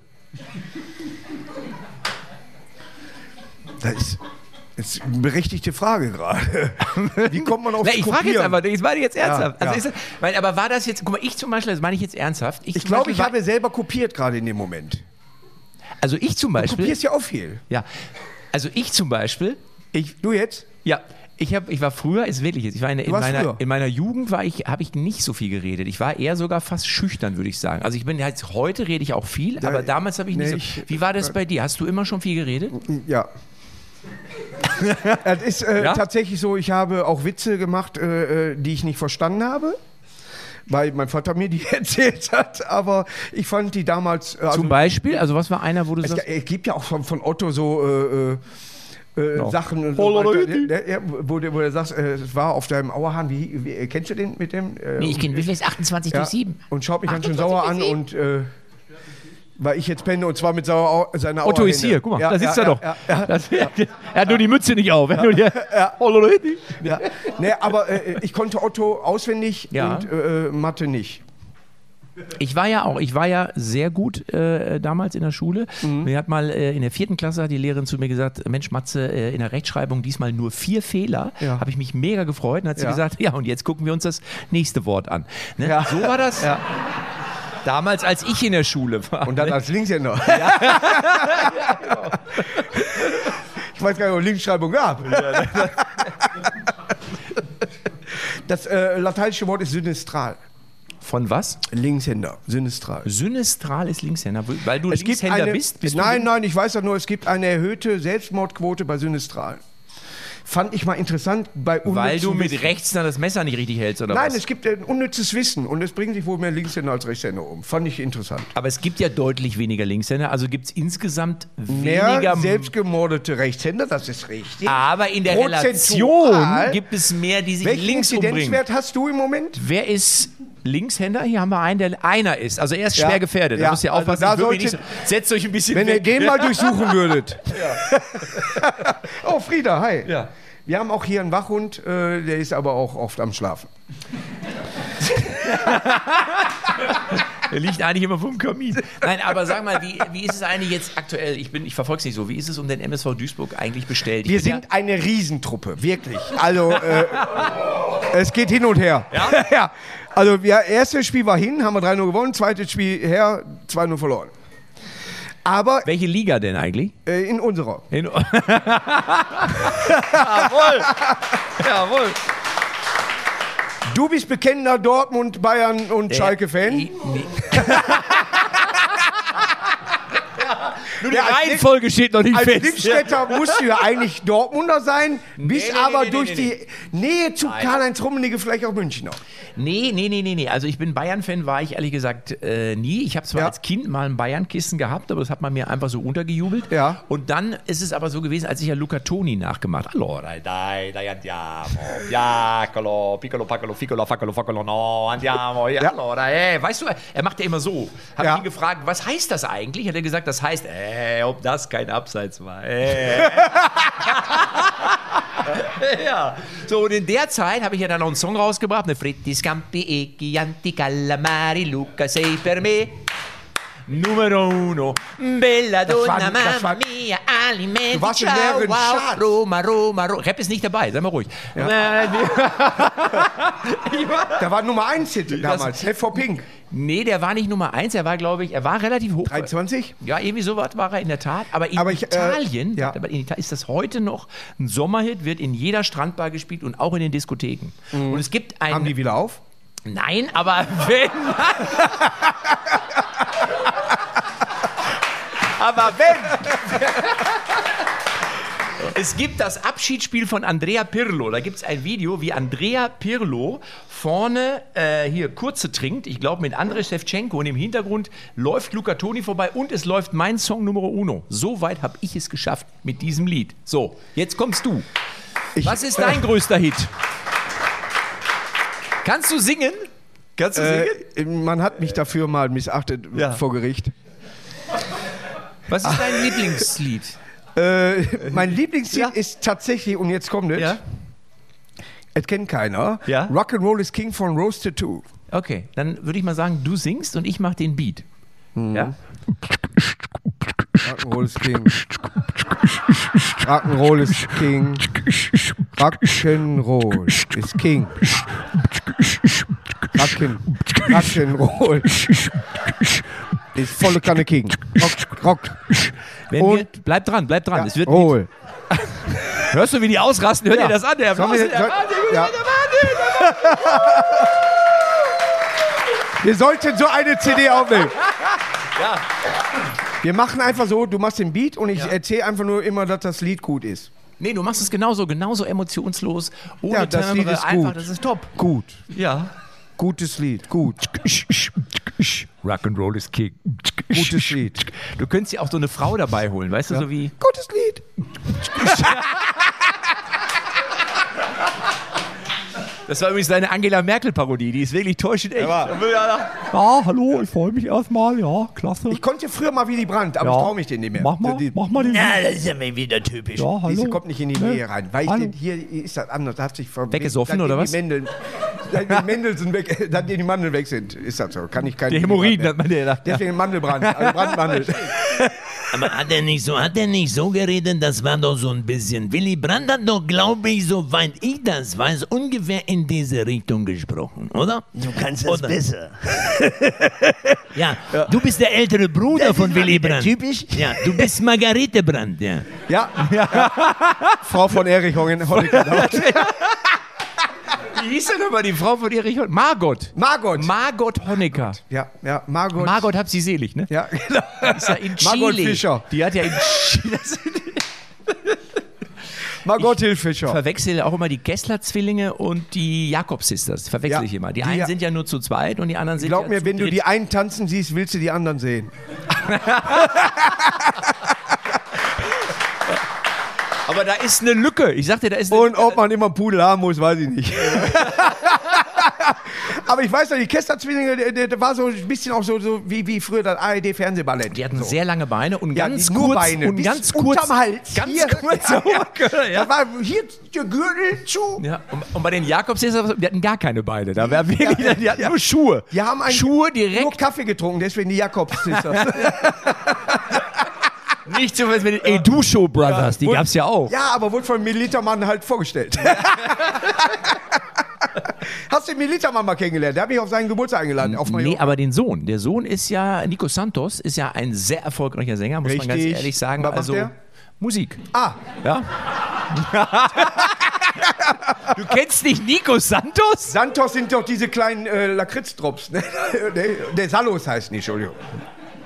Das ist, ist eine berechtigte Frage gerade. Wie kommt man auf Na, ich frage jetzt einfach, ich meine jetzt ernsthaft. Ja, also ja. Das, weil, aber war das jetzt, guck mal, ich zum Beispiel, das meine ich jetzt ernsthaft. Ich zum glaube, ich habe selber kopiert gerade in dem Moment. Also ich zum Du Beispiel. kopierst ja auch viel. Ja. Also ich zum Beispiel, ich, Du jetzt? Ja, ich, hab, ich war früher, ist wirklich jetzt, ich war in, in, meiner, früher? in meiner Jugend war ich, habe ich nicht so viel geredet. Ich war eher sogar fast schüchtern, würde ich sagen. Also ich bin jetzt, heute rede ich auch viel, aber damals habe ich nicht nee, so. ich- Wie war das bei dir? Hast du immer schon viel geredet? Ja. Es ist äh, Ja? tatsächlich so, ich habe auch Witze gemacht, äh, äh, die ich nicht verstanden habe. Weil mein Vater mir die erzählt hat, aber ich fand die damals. äh, Also, Zum Beispiel? Also was war einer, wo du es, sagst, es gibt ja auch von, von Otto so äh, äh, äh, Sachen, so Hololoidi. weiter, der, der, wo, du- wo du sagst, äh, es war auf deinem Auerhahn, wie, wie kennst du den mit dem? Äh, Nee, ich kenne, wie viel ist 28 ja, durch 7? Und schaut mich ganz schön 28 sauer an und äh, weil ich jetzt penne und zwar mit sauer, seiner Otto ist hier, guck mal, Ja, da sitzt ja, er doch. Ja, ja, Das, Er hat nur die Mütze nicht auf. Ja. Nur die, ja. Nee, aber äh, ich konnte Otto auswendig Ja. und äh, Mathe nicht. Ich war ja auch, ich war ja sehr gut äh, damals in der Schule. Mhm. Mir hat mal äh, in der vierten Klasse hat die Lehrerin zu mir gesagt, Mensch Matze, äh, in der Rechtschreibung diesmal nur vier Fehler. Ja. Habe ich mich mega gefreut. Und hat sie Ja. gesagt, ja und jetzt gucken wir uns das nächste Wort an. Ne? Ja. So war das damals, als ich in der Schule war. Und dann als Linkshänder. ich weiß gar nicht, ob es Linkschreibung gab. Das äh, lateinische Wort ist synestral. Von was? Linkshänder, synestral. Synestral ist Linkshänder, weil du Es Linkshänder eine, bist. bist nein, nein, ich weiß ja nur, es gibt eine erhöhte Selbstmordquote bei Synestral. Fand ich mal interessant bei weil du mit Wissen. rechts dann das Messer nicht richtig hältst oder Nein, was? es gibt ein unnützes Wissen und es bringen sich wohl mehr Linkshänder als Rechtshänder um. Fand ich interessant. Aber es gibt ja deutlich weniger Linkshänder, also gibt es insgesamt Mehr weniger selbstgemordete Rechtshänder, das ist richtig. Aber in der Prozentual- Relation gibt es mehr, die sich Welchen links umbringen. Inzidenzwert hast du im Moment? Wer ist Linkshänder? Hier haben wir einen, der einer ist. Also er ist Ja. schwer gefährdet. Da Ja. müsst ihr Also aufpassen. da mich sollte- nicht setzt euch ein bisschen Wenn ihr weg. den mal durchsuchen würdet. oh, Frieda, hi. Ja. Wir haben auch hier einen Wachhund, äh, der ist aber auch oft am Schlafen. Der liegt eigentlich immer vom Kamin. Nein, aber sag mal, wie, wie ist es eigentlich jetzt aktuell? Ich, bin- ich verfolge es nicht so. Wie ist es um den MSV Duisburg eigentlich bestellt? Ich Wir sind eine Riesentruppe, wirklich. Also, äh, es geht hin und her. Ja? ja. Also, ja, erstes Spiel war hin, haben wir 3-0 gewonnen, zweites Spiel her, 2-0 verloren. Aber welche Liga denn eigentlich? äh, in unserer. In Jawohl. Jawohl. Du bist bekennender Dortmund, Bayern und Schalke-Fan. Nee, nee. Nur die Ja, als Reihenfolge steht noch nicht Als fest. Lippstädter musst du ja eigentlich Dortmunder sein, bist nee, aber nee, durch nee, die Nähe zu Karl-Heinz Rummenigge vielleicht auch Münchner. Nee, nee, nee, nee, nee. Also ich bin Bayern-Fan, war ich ehrlich gesagt äh, nie. Ich habe zwar Ja. als Kind mal ein Bayern-Kissen gehabt, aber das hat man mir einfach so untergejubelt. Ja. Und dann ist es aber so gewesen, als ich ja Luca Toni nachgemacht habe. Allora, dai, dai, andiamo. Piccolo, piccolo, piccolo, piccolo, piccolo, piccolo, no, andiamo. Ja. Allora, eh. Weißt du, er macht ja immer so. Hab Ja. ihn gefragt, was heißt das eigentlich? Hat er gesagt, das heißt, äh, ob das kein Abseits war. Äh. ja. So, und in der Zeit habe ich ja dann noch einen Song rausgebracht, ne Fritti Scampi e Chianti Calamari, Luca sei per me. Numero uno, bella donna, war- das mamma war- mia, Alimenti, Du warst ciao, mehreren wow. Roma, Roma, Roma. Rap ist nicht dabei, sei mal ruhig. Äh, Da war Nummer 1 Hit damals. Head for Pink. Nee, der war nicht Nummer eins, er war, glaube ich, er war relativ hoch. 23? Ja, irgendwie sowas war er in der Tat. Aber in Aber ich, äh, Italien, ja. aber in Italien ist das heute noch ein Sommerhit, wird in jeder Strandbar gespielt und auch in den Diskotheken. Und es gibt einen. Haben die wieder auf? Nein, aber wenn. aber wenn. Es gibt das Abschiedsspiel von Andrea Pirlo. Da gibt es ein Video, wie Andrea Pirlo vorne äh, hier kurze trinkt. Ich glaube mit Andrei Shevchenko und im Hintergrund läuft Luca Toni vorbei und es läuft mein Song Numero Uno. So weit habe ich es geschafft mit diesem Lied. So, jetzt kommst du. Was ist dein größter Hit? Kannst du singen? Kannst du singen? Äh, man hat mich dafür mal missachtet Ja. vor Gericht. Was ist dein Lieblingslied? Äh, mein Lieblingslied Ja. ist tatsächlich, und jetzt kommt es, Ja? es kennt keiner, Ja. Rock'n'Roll is King von Rose Tattoo. Okay, dann würde ich mal sagen, du singst und ich mache den Beat. Ja? Rock'n'Roll is King. Rock'n'Roll is King. Rock'n'Roll is King. Rock'n, Rock'n'Roll ist volle Kanne King. Rock, Rock, Wenn Und- wir, bleib dran, bleib dran. Es wird Roll. Hörst du, wie die ausrasten? Hört Ja. ihr das an? Der Sollen wir- Applaus, der Wahnsinn, ja. der Wahnsinn. Wir sollten so eine CD aufnehmen. Wir machen einfach so, du machst den Beat und ich erzähle einfach nur immer, dass das Lied gut ist. Nee, du machst es genauso, genauso emotionslos, ohne Ja, das Lied Timbre, ist einfach, gut. das ist top. Gut. Ja. Gutes Lied. Gut. Rock'n'Roll is King. Gutes Lied. Du könntest ja auch so eine Frau dabei holen, weißt du, so wie... Gutes Lied. Das war übrigens deine Angela Merkel-Parodie, die ist wirklich täuschend echt. war- Ja, hallo, ich freue mich erstmal, ja, klasse. Ich konnte früher mal Willy Brandt, aber ja. ich traue mich den nicht mehr. Mach mal, Die, mach mal den. Ja, das ist ja mal wieder typisch. ja, hallo. diese kommt nicht in die Ne? Nähe rein. Weil ich Hallo. den, hier ist das anders. Da hat sich ver Weggesoffen, oder die was? Mandeln, seitdem die Mandeln weg, seitdem die Mandeln weg sind, ist das so. Kann ich keinen Die Hämorrhoiden hat man dir gedacht. Deswegen Mandelbrand, also Brandmandel. Aber hat er nicht so, hat er nicht so geredet, das war doch so ein bisschen. Willy Brandt hat doch, glaube ich, soweit ich das weiß, ungefähr in diese Richtung gesprochen, oder? Du kannst das Oder? besser. Ja, du bist der ältere Bruder von Willy Brandt. Typisch. Ja, du bist Margarete Brandt, ja. Ja, ja. Frau von Erich Hongen, Honecker. Wie hieß denn aber die Frau von Erich Honecker? Margot. Margot. Margot Honecker. ja, ja, Margot. Margot hab sie selig, ne? Ja, genau. Ist ja in Margot Chile. Fischer. Die hat ja in Chile. Margot Hilfischer. verwechsel auch immer die Kessler-Zwillinge und die Jakob-Sisters. Verwechsel Ja, ich immer. Die, die einen ja- sind ja nur zu zweit und die anderen sind Glaub ja mir, wenn du dritt. die einen tanzen siehst, willst du die anderen sehen. Aber da ist eine Lücke. Ich sagte, da ist eine Und ob man immer einen Pudel haben muss, weiß ich nicht. Aber ich weiß noch, die Kester-Zwillinge, der, war so ein bisschen auch so, so wie, wie früher das ARD-Fernsehballett. Die hatten so. sehr lange Beine und Ja, ganz kurz Beine, und ganz kurz unterm Hals. Ganz Hier. kurze Ja, ja. Da war hier der Gürtel zu. Ja, und, und bei den Jakobs die hatten gar keine Beine. Da war wirklich, Ja, die hatten nur Schuhe. Die haben Schuhe direkt nur Kaffee getrunken, deswegen die Jakobs-Sisters. nicht so was mit den Edusho Brothers, die Und- gab's ja auch. ja, aber wurde von Militermann halt vorgestellt. Hast du den Militermann mal kennengelernt? Der hat mich auf seinen Geburtstag eingeladen. Auf Nee, aber den Sohn. Der Sohn ist ja, Nico Santos ist ja ein sehr erfolgreicher Sänger, muss man ganz Richtig. ehrlich sagen. Was macht also der? Musik. Ah, Ja. du kennst nicht Nico Santos? Santos sind doch diese kleinen äh, Lakritz-Drops. Ne? Nee, Der Salos heißt nicht, Entschuldigung.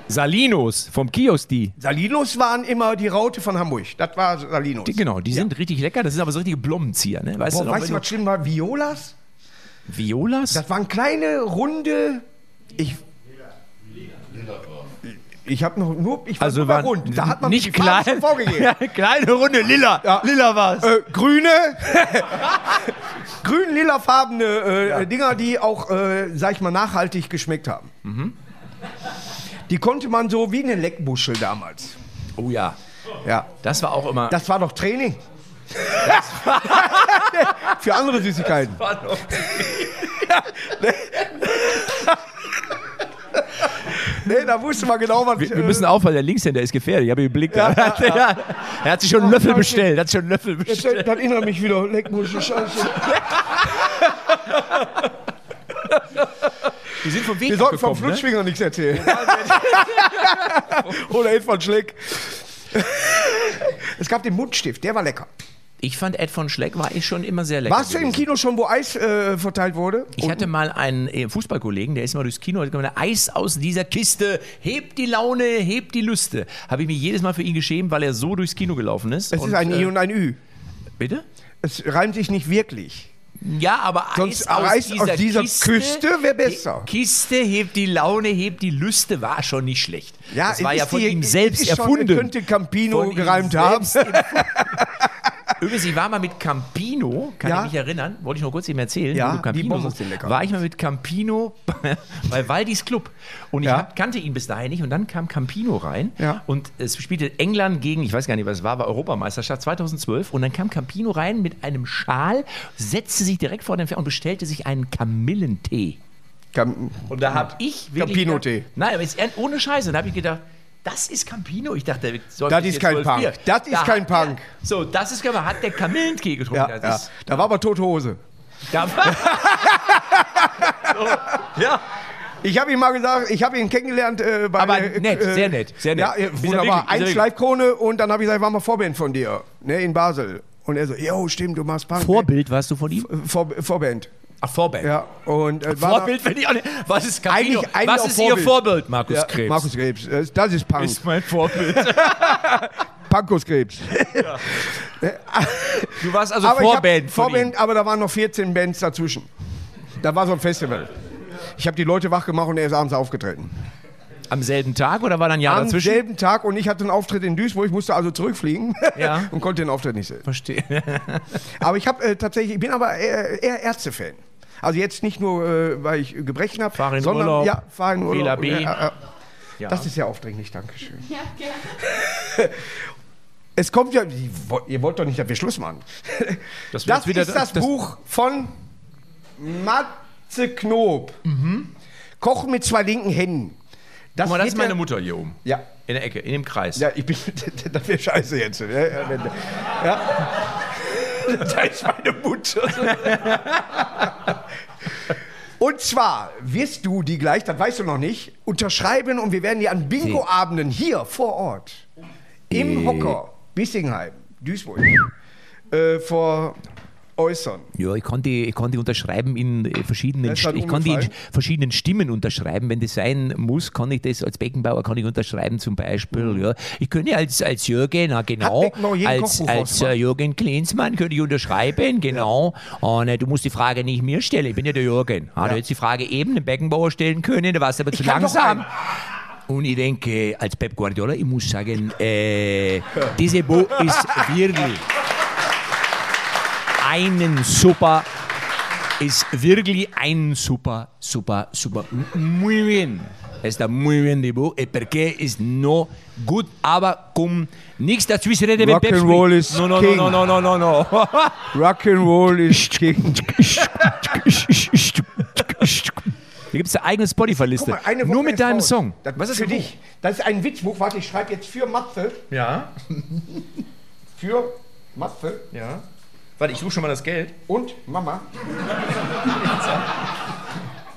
Salinos vom Kiosk, die. Salinos waren immer die Raute von Hamburg. Das war Salinos. die genau, die sind richtig lecker. Das sind aber so richtige Blommenzieher. Ne? Weißt Boah, du noch, weißt du, was schlimm war? Violas? Violas? Das waren kleine, runde. Ich. Ich habe noch nur. Ich war also nur rund. Da hat man nicht klein, vorgegeben. Ja, kleine Runde lila. Ja. Lila war's. Äh, grüne, grün-lila-farbene äh, Dinger, die auch, äh, sag ich mal, nachhaltig geschmeckt haben. Mhm. Die konnte man so wie eine Leckbuschel damals. Oh ja, Ja, das war auch immer. das war doch Training. Für andere Süßigkeiten. Nee, da wusste man genau, was Wir, wir müssen aufpassen, der Linkshänder ist gefährlich. Ich habe ihn geblickt. Ja, er hat sich schon einen Löffel bestellt. Er hat sich schon einen Löffel Jetzt, bestellt. das erinnert mich wieder. Leck, muss ich Scheiße. Wir sind vom Weg Wir sollten vom ne? Flutschfinger nichts erzählen. Oder Ed von Schleck. Es gab den Mundstift, der war lecker. Ich fand Ed von Schleck war ich schon immer sehr lecker. Warst du im gewesen. Kino schon, wo Eis äh, verteilt wurde? Ich hatte mal einen äh, Fußballkollegen, der ist mal durchs Kino, hat gesagt, Eis aus dieser Kiste, hebt die Laune, hebt die Lüste. Habe ich mir jedes Mal für ihn geschämt, weil er so durchs Kino gelaufen ist. Es Und, ist ein I äh, und ein Ü. Bitte? Es reimt sich nicht wirklich. Ja, aber Sonst Eis aus Eis dieser, aus dieser Kiste, Küste wär besser. Kiste hebt die Laune, hebt die Lüste, war schon nicht schlecht. Ja, das war ja von die- ihm selbst schon- erfunden. könnte Campino gereimt haben. Übrigens, ich war mal mit Campino, kann Ja? ich mich erinnern, wollte ich noch kurz eben erzählen, Ja, Campino war ich mal mit Campino bei Waldis Club und ich Ja. hab, kannte ihn bis dahin nicht und dann kam Campino rein Ja. und es spielte England gegen, ich weiß gar nicht, was es war, war Europameisterschaft 2012 und dann kam Campino rein mit einem Schal, setzte sich direkt vor den Fernseher und bestellte sich einen Kamillentee. Cam Und da habe ich wirklich Campino-Tee. Nein, aber jetzt ohne Scheiße. Da habe ich gedacht, das ist Campino. Ich dachte, der säuft Das ist kein Punk. Bier. Das ist Da kein der- Punk. So, das ist Hat der Kamillentee getrunken. ja, das ja. Ist, Da war aber tote Hose. da so, ja, Ich habe ihm mal gesagt, ich habe ihn kennengelernt äh, bei Aber äh, nett, sehr nett, sehr nett. Ja, äh, er wunderbar. er Ein. Schleifkrone und dann habe ich gesagt, war mal Vorband von dir, ne, in Basel. Und er so, jo, stimmt, du machst Punk. Vorbild warst du von ihm? Ne? Vor, Vorband. Ach, Vorband. Ja, und äh, war Vorbild, wenn ich auch nicht. Was ist? Eigentlich- eigentlich was auch ist Ihr Vorbild. Vorbild, Markus ja, Krebs? Markus Krebs. Das- Das ist Punk. ist mein Vorbild. Pankus Krebs. Du warst also aber Vorband Vorband, ihm. aber da waren noch 14 Bands dazwischen. Da war so ein Festival. Ich habe die Leute wach gemacht und er ist abends aufgetreten. Am selben Tag oder war dann ein Jahr Am dazwischen? selben Tag und ich hatte einen Auftritt in Duisburg, ich musste also zurückfliegen Ja. und konnte den Auftritt nicht sehen. Verstehe. Aber ich habe äh, tatsächlich, ich bin aber eher, eher Ärzte-Fan. Also jetzt nicht nur, äh, weil ich Gebrechen habe, Fahr in sondern Urlaub, ja, fahr in Urlaub. Fehler B. Ja, ja, ja. Ja. Das ist sehr aufdringlich, Dankeschön. Ja, gerne. Es kommt ja, ihr wollt- doch nicht, dass wir Schluss machen. Das, Das ist das, Buch von Matze Knob. Kochen mit zwei linken Händen. Das, Guck mal, das ist meine ja- Mutter hier oben. Ja, In der Ecke, in dem Kreis. ja, ich bin, das wäre scheiße jetzt. Ja, ja, ja. Da ist meine Mutter. Und zwar wirst du die gleich, das weißt du noch nicht, unterschreiben und wir werden die an Bingo-Abenden hier vor Ort im Hocker, Bissingheim, Duisburg, äh, vor äußern. Ja, ich kann die, ich kann die unterschreiben in äh, verschiedenen, ich kann die in verschiedenen Stimmen unterschreiben. Wenn das sein muss, kann ich das als Beckenbauer kann ich unterschreiben zum Beispiel. Ja. Ich könnte als, als Jürgen, na genau, als, als äh, Jürgen Klinsmann könnte ich unterschreiben, genau. Und äh, du musst die Frage nicht mir stellen, ich bin ja der Jürgen. Ja. Du hättest die Frage eben dem Beckenbauer stellen können, da warst du aber zu doch langsam. Und ich denke, als Pep Guardiola, ich muss sagen, äh, diese Bo ist wirklich einen super, ist wirklich ein super, super, super, muy bien. Está muy bien eh, porque ist no gut, aber komm, nichts dazwischen reden, Rock and. Roll is no, no, king. no, no, no, no, no, no. Rock'n'Roll is king. Da gibt es eine eigene Spotify-Liste. Nur mit ist deinem raus. Song. Das Was ist für dich? Das ist ein Witzbuch. Warte, ich schreibe jetzt für Matze. Ja, Für Matze ja. Warte, ich suche schon mal das Geld. und Mama.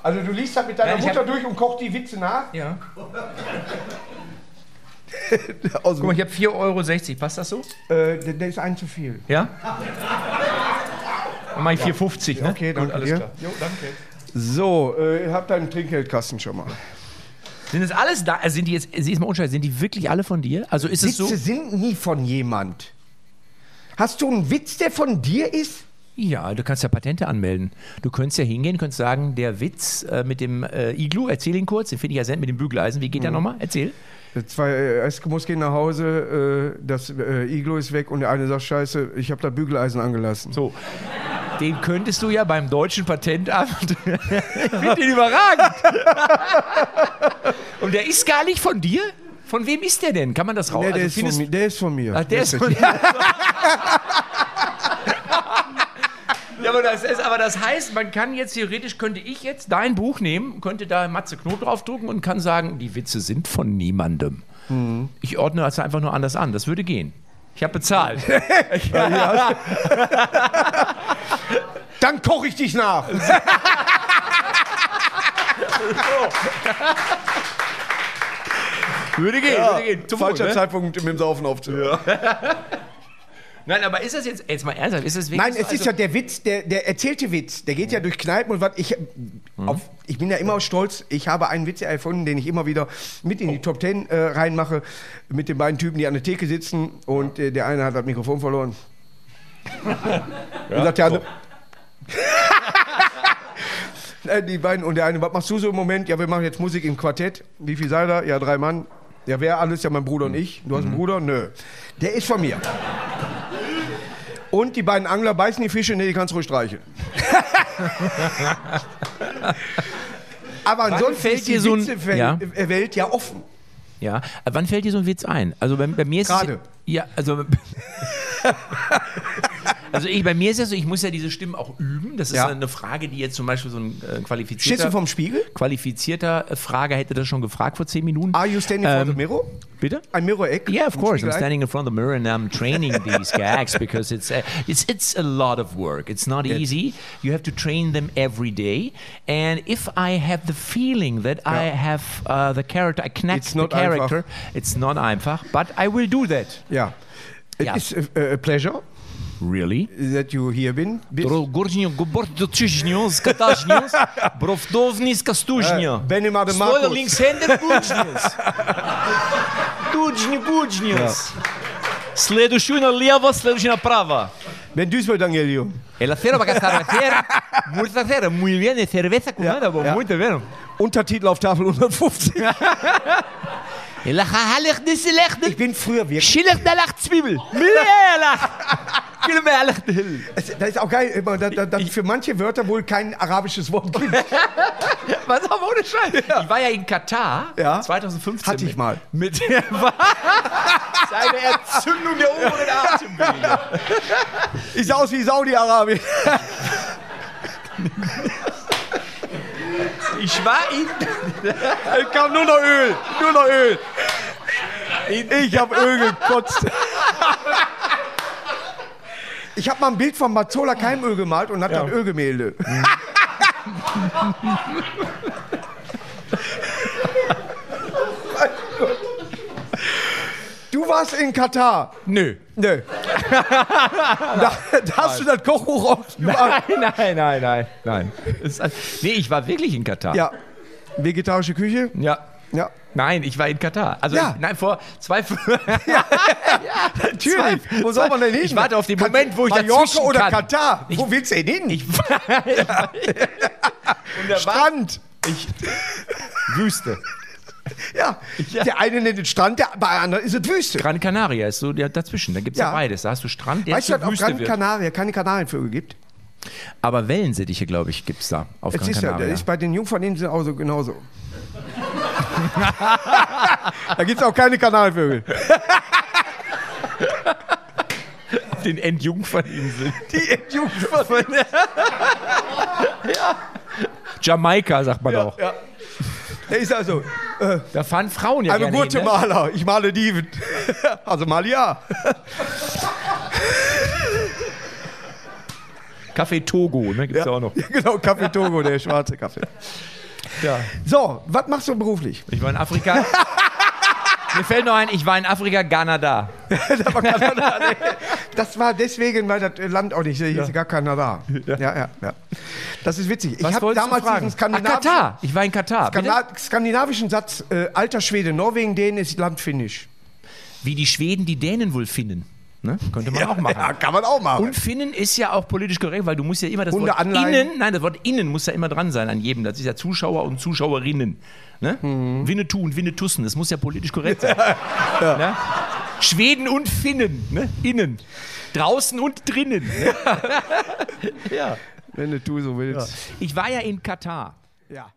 Also du liest das mit deiner Nein, ich Mutter hab- durch und kochst die Witze nach. Ja. Aus Guck mal, ich habe 4,60 Euro. Passt das so? äh, der, der ist ein zu viel. Ja? Dann mach ich 4,50, ne? Okay, danke Gut, alles dir. klar. Jo, danke. So, äh, ihr habt deinen Trinkgeldkasten schon mal. Sind das alles da? Also sind die jetzt, sie ist mal unscheiß, sind die wirklich alle von dir? Also ist es Witze so? sind nie von jemand. Hast du einen Witz, der von dir ist? Ja, du kannst ja Patente anmelden. Du könntest ja hingehen, könntest sagen, der Witz äh, mit dem äh, Iglu, erzähl ihn kurz, den finde ich ja sehr mit dem Bügeleisen. Wie geht der nochmal? Erzähl. Zwei äh, Eskimos gehen nach Hause, äh, das äh, Iglo ist weg und der eine sagt, scheiße, ich habe da Bügeleisen angelassen. So. Den könntest du ja beim deutschen Patentamt. ich finde den überragend. Und der ist gar nicht von dir? Von wem ist der denn? Kann man das raus? Nee, der, also ist von mir, der ist von mir. Ach, der ist von Ja, Ja, aber das, ist, aber das heißt, man kann jetzt theoretisch, könnte ich jetzt dein Buch nehmen, könnte da Matze Knob draufdrucken und kann sagen, die Witze sind von niemandem. Ich ordne das einfach nur anders an. Das würde gehen. Ich habe bezahlt. Dann koche ich dich nach. Würde gehen, würde gehen. Zum Wohl, Falscher ne? Zeitpunkt mit dem Saufen aufzuhören. Nein, aber ist das jetzt, jetzt mal ernsthaft, ist das wirklich Nein, so, es ist also- ja der Witz, der, der erzählte Witz, der geht ja durch Kneipen und was. Ich, auf, ich bin ja immer stolz, ich habe einen Witz erfunden, den ich immer wieder mit in die Top Ten äh, reinmache, mit den beiden Typen, die an der Theke sitzen und äh, der eine hat das Mikrofon verloren. und sagt der andere. Die beiden und der eine, was machst du so im Moment? Ja, wir machen jetzt Musik im Quartett. Wie viel seid ihr? Ja, drei Mann. Ja, wer alles? Ja, mein Bruder und ich. Du hast einen Bruder? Nö. Der ist von mir. Und die beiden Angler beißen die Fische, nee, die kannst du ruhig streicheln. Aber ansonsten fällt ist die dir so ein- Witzewelt Ja. äh, Welt ja offen. Ja, aber wann fällt dir so ein Witz ein? Also bei, bei mir ist Gerade. es ja, also also ich, bei mir ist es so, ich muss ja diese Stimmen auch üben. Das ist Ja. eine Frage, die jetzt zum Beispiel so ein äh, Stehst qualifizierter du vom Spiegel? qualifizierter äh, Frager hätte das schon gefragt vor zehn Minuten. Are you standing for Ähm, the mirror? Bitte? Ein Mirror-Eck? Yeah, of course. I'm standing in front of the mirror and I'm training these gags because it's uh, it's it's a lot of work. It's not easy. You have to train them every day. And if I have the feeling that I have uh, the character, I connect It's the character. It's not einfach, but I will do that. Ja. Ja. It is a, a pleasure Really? that you here been. bist. Горнio, губорт чижнio, скатажнio, бровдовни скастужнio. Benny Стоя Marcus. linkshänder гуджниос. Гуджни гуджниос. Следующую налево, следующую направо. Ben Duisburg, Danielio. El acero para cazar acero. Muy acero. Muy bien, de cerveza con nada, ja. muy bien. Untertitel auf Tafel 150. Diselech Ich bin früher wirklich. Da Zwiebel. Das ist auch geil, immer, dass da, da für manche Wörter wohl kein arabisches Wort gibt. Was aber ohne Scheiß. Ich war ja in Katar Ja. 2015. Hatte ich mal. Mit der Seine Entzündung der oberen Atemwege. Ich sah aus wie Saudi-Arabien. Ich war in. Es kam nur noch Öl. Nur noch Öl. Ich habe Öl gekotzt. Ich habe mal ein Bild von Mazzola Keimöl gemalt und hat dann Ölgemälde. Du warst in Katar. Nö. Nö. da, da hast du das Kochbuch ausgemacht. Nein, nein, nein, nein. nein. Ist- Nee, ich war wirklich in Katar. Ja. Vegetarische Küche? Ja. Ja. Nein, ich war in Katar. Also, Ja. ich, nein, vor zwei. Natürlich. Wo soll man denn hin? Ich warte auf den Moment, wo ich Mallorca dazwischen oder kann. Katar? Wo willst du denn hin? Ich war. Und der war Strand. Wüste. Ja. Der eine nennt es Strand, der bei anderen ist es Wüste. Gran Canaria ist so der dazwischen. Da gibt es ja. Ja. beides. Da hast du Strand, der Weißt du, Wüste Gran wird. Canaria keine Kanarienvögel gibt? Aber Wellensittiche, glaube ich, gibt es da auf Es Gran ist ja, Canaria. das ist bei den Jungferninseln auch so genauso. da gibt es auch keine Kanarienvögel. auf den Endjungferninseln. Die Jungferninseln. Jamaika, sagt man auch. Ja. Der ist also Da fahren Frauen ja ein gerne hin, ne? Guatemaler. Ich male die. Also mal ja. Kaffee Togo, ne? Gibt's ja. auch noch. Ja, genau, Kaffee Togo, der schwarze Kaffee. Ja. So, was machst du beruflich? Ich war in Afrika. Mir fällt noch ein, ich war in Afrika, Kanada. Das war deswegen, weil das Land auch nicht, hier ist gar keiner da. Ja, ja, ja. Das ist witzig. Was ich habe damals diesen Ach, skandinavischen, Katar. Ich war in Katar. Skandina skandinavischen Satz, äh, alter Schwede, Norwegen, Dänen ist Land Finnisch. Wie die Schweden die Dänen wohl finden. Ne? Könnte man auch machen. Ja, kann man auch machen. Und Finnen ist ja auch politisch korrekt, weil du musst ja immer das Wort Hundeanleihen. innen, nein, das Wort innen muss ja immer dran sein an jedem. Das ist ja Zuschauer und Zuschauerinnen. Ne? Mhm. Winnetou und Winnetussen, das muss ja politisch korrekt sein. Ne? Schweden und Finnen, ne? innen. Draußen und drinnen. Ne? Wenn du so willst. Ich war ja in Katar. Ja.